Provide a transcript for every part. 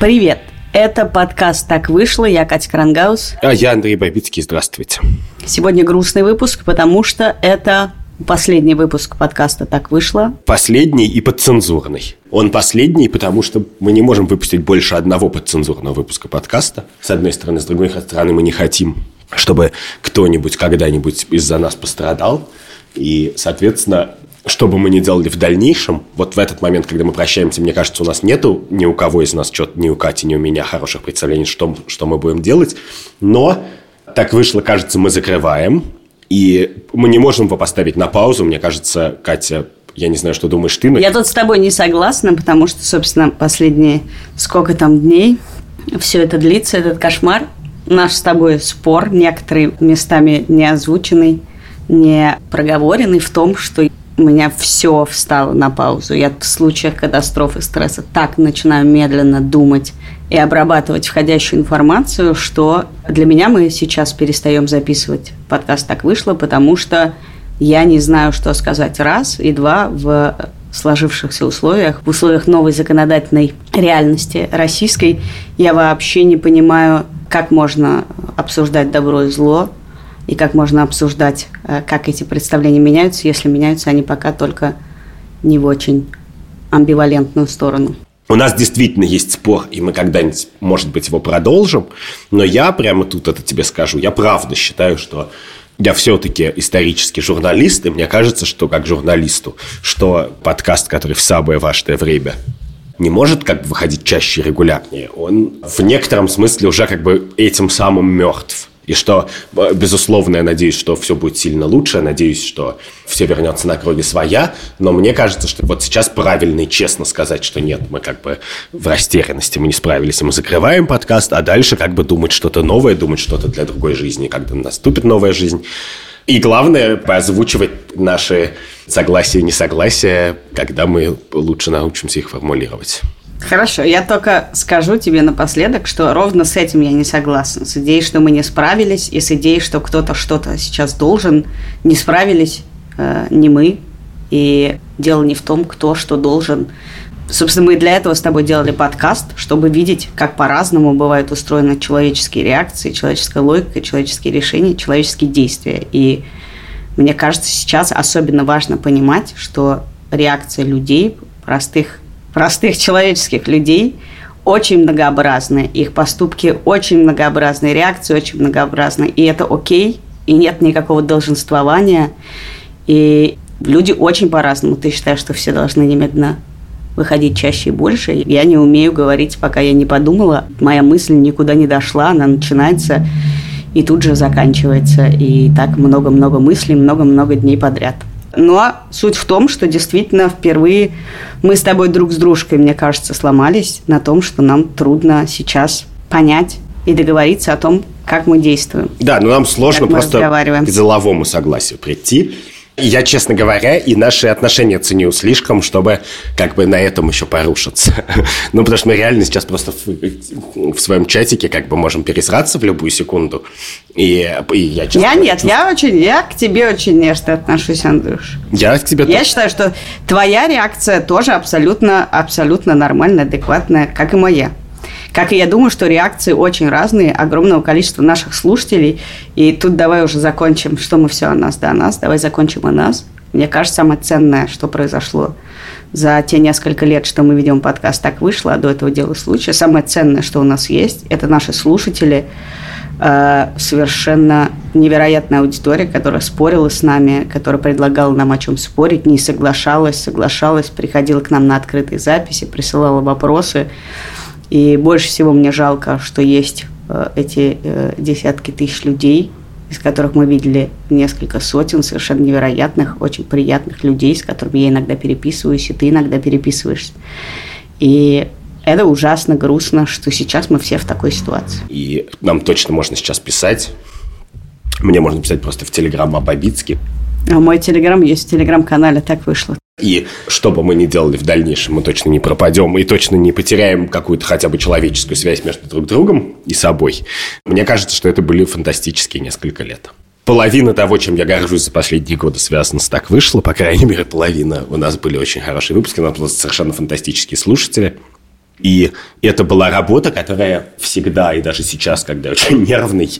Привет! Это подкаст «Так вышло». Я Катя Крангаус. А я Андрей Бабицкий. Здравствуйте. Сегодня грустный выпуск, потому что это последний выпуск подкаста «Так вышло». Последний и подцензурный. Он последний, потому что мы не можем выпустить больше одного подцензурного выпуска подкаста. С одной стороны, с другой стороны, мы не хотим, чтобы кто-нибудь когда-нибудь из-за нас пострадал. И, соответственно, что бы мы ни делали в дальнейшем, вот в этот момент, когда мы прощаемся, мне кажется, у нас нету ни у кого из нас, что-то, ни у Кати, ни у меня хороших представлений, что, что мы будем делать. Но так вышло, кажется, мы закрываем, и мы не можем его поставить на паузу. Мне кажется, Катя, я не знаю, что думаешь ты, но... Я тут с тобой не согласна, потому что, собственно, последние сколько там дней все это длится, этот кошмар. Наш с тобой спор, некоторые местами не озвученный, не проговоренный в том, что у меня все встало на паузу. Я в случаях катастрофы, стресса так начинаю медленно думать и обрабатывать входящую информацию, что для меня мы сейчас перестаем записывать подкаст «Так вышло», потому что я не знаю, что сказать раз, и два в сложившихся условиях, в условиях новой законодательной реальности российской, я вообще не понимаю, как можно обсуждать добро и зло, и как можно обсуждать, э, как эти представления меняются, если меняются они пока только не в очень амбивалентную сторону. У нас действительно есть спор, и мы когда-нибудь, может быть, его продолжим. Но я прямо тут это тебе скажу. Я правда считаю, что я все-таки исторический журналист, и мне кажется, что как журналисту, что подкаст, который в самое важное время не может как бы выходить чаще и регулярнее, он в некотором смысле уже как бы этим самым мертв. И что, э, безусловно, я надеюсь, что все будет сильно лучше, я надеюсь, что все вернется на крови своя, но мне кажется, что вот сейчас правильно и честно сказать, что нет, мы как бы в растерянности, мы не справились, и мы закрываем подкаст, а дальше как бы думать что-то новое, думать что-то для другой жизни, когда наступит новая жизнь. И главное, озвучивать наши согласия и несогласия, когда мы лучше научимся их формулировать. Хорошо, я только скажу тебе напоследок, что ровно с этим я не согласна. С идеей, что мы не справились, и с идеей, что кто-то что-то сейчас должен. Не справились э, не мы. И дело не в том, кто что должен. Собственно, мы для этого с тобой делали подкаст, чтобы видеть, как по-разному бывают устроены человеческие реакции, человеческая логика, человеческие решения, человеческие действия. И мне кажется, сейчас особенно важно понимать, что реакция людей, простых простых человеческих людей очень многообразны, их поступки очень многообразны, реакции очень многообразны, и это окей, и нет никакого долженствования, и люди очень по-разному. Ты считаешь, что все должны немедленно выходить чаще и больше. Я не умею говорить, пока я не подумала. Моя мысль никуда не дошла, она начинается и тут же заканчивается. И так много-много мыслей, много-много дней подряд. Но суть в том, что действительно впервые мы с тобой друг с дружкой, мне кажется, сломались на том, что нам трудно сейчас понять и договориться о том, как мы действуем. Да, но нам сложно просто к деловому согласию прийти. Я, честно говоря, и наши отношения ценю слишком, чтобы как бы на этом еще порушиться. ну, потому что мы реально сейчас просто в, в своем чатике как бы можем пересраться в любую секунду. И, и я, честно Я нет, я очень, я к тебе очень нежно отношусь, Андрюш. Я к тебе Я тоже. считаю, что твоя реакция тоже абсолютно, абсолютно нормальная, адекватная, как и моя. Как и я думаю, что реакции очень разные, огромного количества наших слушателей. И тут давай уже закончим, что мы все о нас, да, о нас. Давай закончим о нас. Мне кажется, самое ценное, что произошло за те несколько лет, что мы ведем подкаст, так вышло, а до этого дела случая. Самое ценное, что у нас есть, это наши слушатели, э, совершенно невероятная аудитория, которая спорила с нами, которая предлагала нам о чем спорить, не соглашалась, соглашалась, приходила к нам на открытые записи, присылала вопросы. И больше всего мне жалко, что есть э, эти э, десятки тысяч людей, из которых мы видели несколько сотен совершенно невероятных, очень приятных людей, с которыми я иногда переписываюсь, и ты иногда переписываешься. И это ужасно грустно, что сейчас мы все в такой ситуации. И нам точно можно сейчас писать. Мне можно писать просто в Телеграм Абабицкий. А мой Телеграм есть в Телеграм-канале, так вышло. И что бы мы ни делали в дальнейшем, мы точно не пропадем и точно не потеряем какую-то хотя бы человеческую связь между друг другом и собой. Мне кажется, что это были фантастические несколько лет. Половина того, чем я горжусь за последние годы, связано с «Так вышло». По крайней мере, половина. У нас были очень хорошие выпуски, у нас были совершенно фантастические слушатели. И это была работа, которая всегда, и даже сейчас, когда я очень нервный,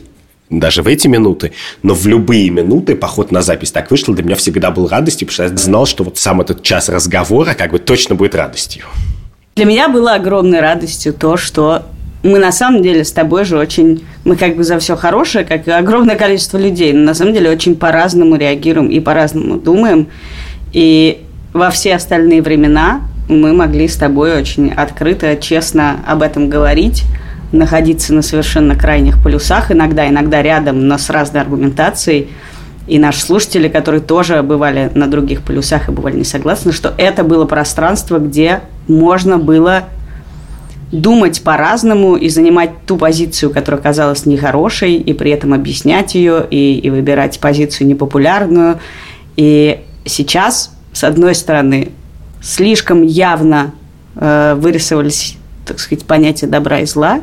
даже в эти минуты, но в любые минуты поход на запись так вышел, для меня всегда был радостью, потому что я знал, что вот сам этот час разговора как бы точно будет радостью. Для меня было огромной радостью то, что мы на самом деле с тобой же очень, мы как бы за все хорошее, как и огромное количество людей, но на самом деле очень по-разному реагируем и по-разному думаем. И во все остальные времена мы могли с тобой очень открыто, честно об этом говорить, находиться на совершенно крайних полюсах иногда, иногда рядом, но с разной аргументацией. И наши слушатели, которые тоже бывали на других полюсах и бывали не согласны, что это было пространство, где можно было думать по-разному и занимать ту позицию, которая казалась нехорошей, и при этом объяснять ее, и, и выбирать позицию непопулярную. И сейчас, с одной стороны, слишком явно э, вырисовались, так сказать, понятия добра и зла,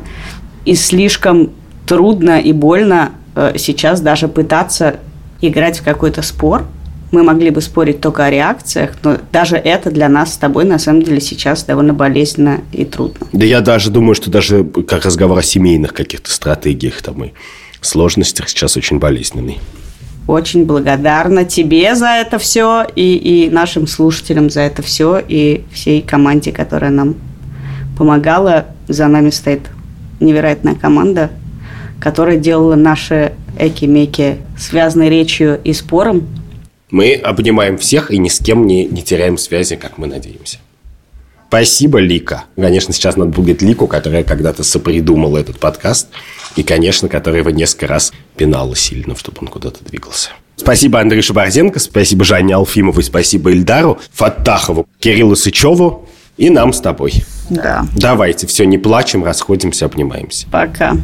и слишком трудно и больно э, сейчас даже пытаться играть в какой-то спор. Мы могли бы спорить только о реакциях, но даже это для нас с тобой на самом деле сейчас довольно болезненно и трудно. Да я даже думаю, что даже как разговор о семейных каких-то стратегиях там и сложностях сейчас очень болезненный очень благодарна тебе за это все и, и нашим слушателям за это все и всей команде, которая нам помогала. За нами стоит невероятная команда, которая делала наши эки-меки связанной речью и спором. Мы обнимаем всех и ни с кем не, не теряем связи, как мы надеемся. Спасибо, Лика. Конечно, сейчас надо будет Лику, которая когда-то сопридумала этот подкаст, и, конечно, которая его несколько раз пинала сильно, чтобы он куда-то двигался. Спасибо Андрею Шабарзенко, спасибо Жанне Алфимовой, спасибо Ильдару, Фаттахову, Кириллу Сычеву и нам с тобой. Да. Давайте, все, не плачем, расходимся, обнимаемся. Пока.